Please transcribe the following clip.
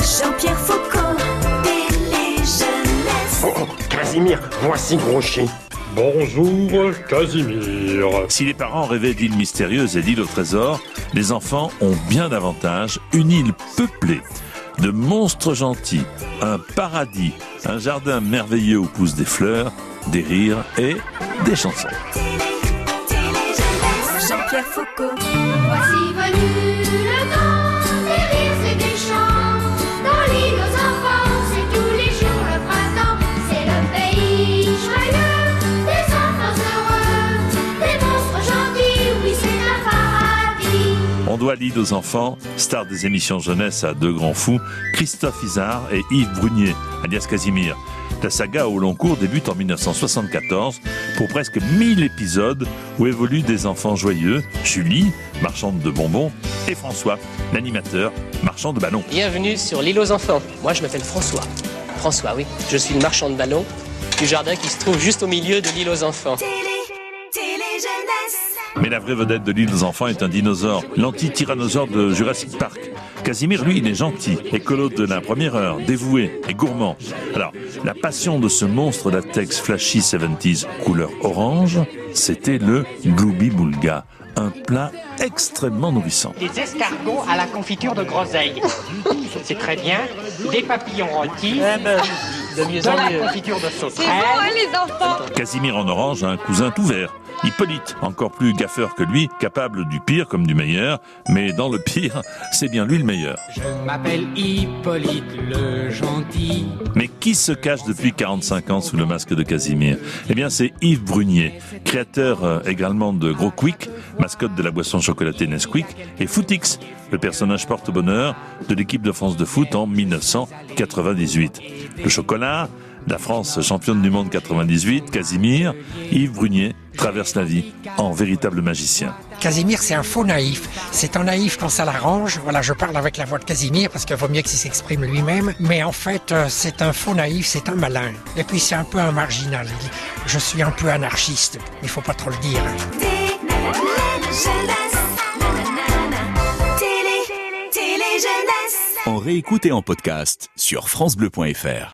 Jean-Pierre Foucault. Oh, oh, Casimir, voici Grouchy. Bonjour, Casimir. Si les parents rêvaient d'îles mystérieuses et d'îles au trésor, les enfants ont bien davantage une île peuplée de monstres gentils, un paradis, un jardin merveilleux où poussent des fleurs, des rires et des chansons. Jean-Pierre Foucault. Voici venu le temps des rires et des chants. Doit l'île aux enfants, star des émissions jeunesse à deux grands fous, Christophe Isard et Yves Brunier, alias Casimir. La saga au long cours débute en 1974 pour presque 1000 épisodes où évoluent des enfants joyeux, Julie, marchande de bonbons, et François, l'animateur, marchand de ballons. Bienvenue sur l'île aux enfants. Moi, je m'appelle François. François, oui. Je suis le marchand de ballons du jardin qui se trouve juste au milieu de l'île aux enfants. Mais la vraie vedette de l'île aux enfants est un dinosaure, l'anti-tyrannosaure de Jurassic Park. Casimir, lui, il est gentil, écolo de la première heure, dévoué et gourmand. Alors, la passion de ce monstre latex flashy 70s couleur orange, c'était le Glooby Boulga, un plat extrêmement nourrissant. Des escargots à la confiture de groseille. C'est très bien. Des papillons rôtis. de mieux De en la mieux. confiture de sauterelle. Casimir en orange a un cousin tout vert, Hippolyte, encore plus gaffeur que lui, capable du pire comme du meilleur, mais dans le pire, c'est bien lui le meilleur. Je m'appelle Hippolyte le gentil. Mais qui se cache depuis 45 ans sous le masque de Casimir? Eh bien, c'est Yves Brunier, créateur euh, également de Gros Quick, mascotte de la boisson chocolatée Nesquik, et Footix, le personnage porte-bonheur de l'équipe de France de foot en 1998. Le chocolat, la France championne du monde 98, Casimir, Yves Brunier traverse la vie en véritable magicien. Casimir, c'est un faux naïf. C'est un naïf quand ça l'arrange. Voilà, je parle avec la voix de Casimir parce qu'il vaut mieux qu'il s'exprime lui-même. Mais en fait, euh, c'est un faux naïf, c'est un malin. Et puis c'est un peu un marginal. Je suis un peu anarchiste. Il faut pas trop le dire. Télé Jeunesse. Télé. Télé Jeunesse. En réécoute et en podcast sur FranceBleu.fr.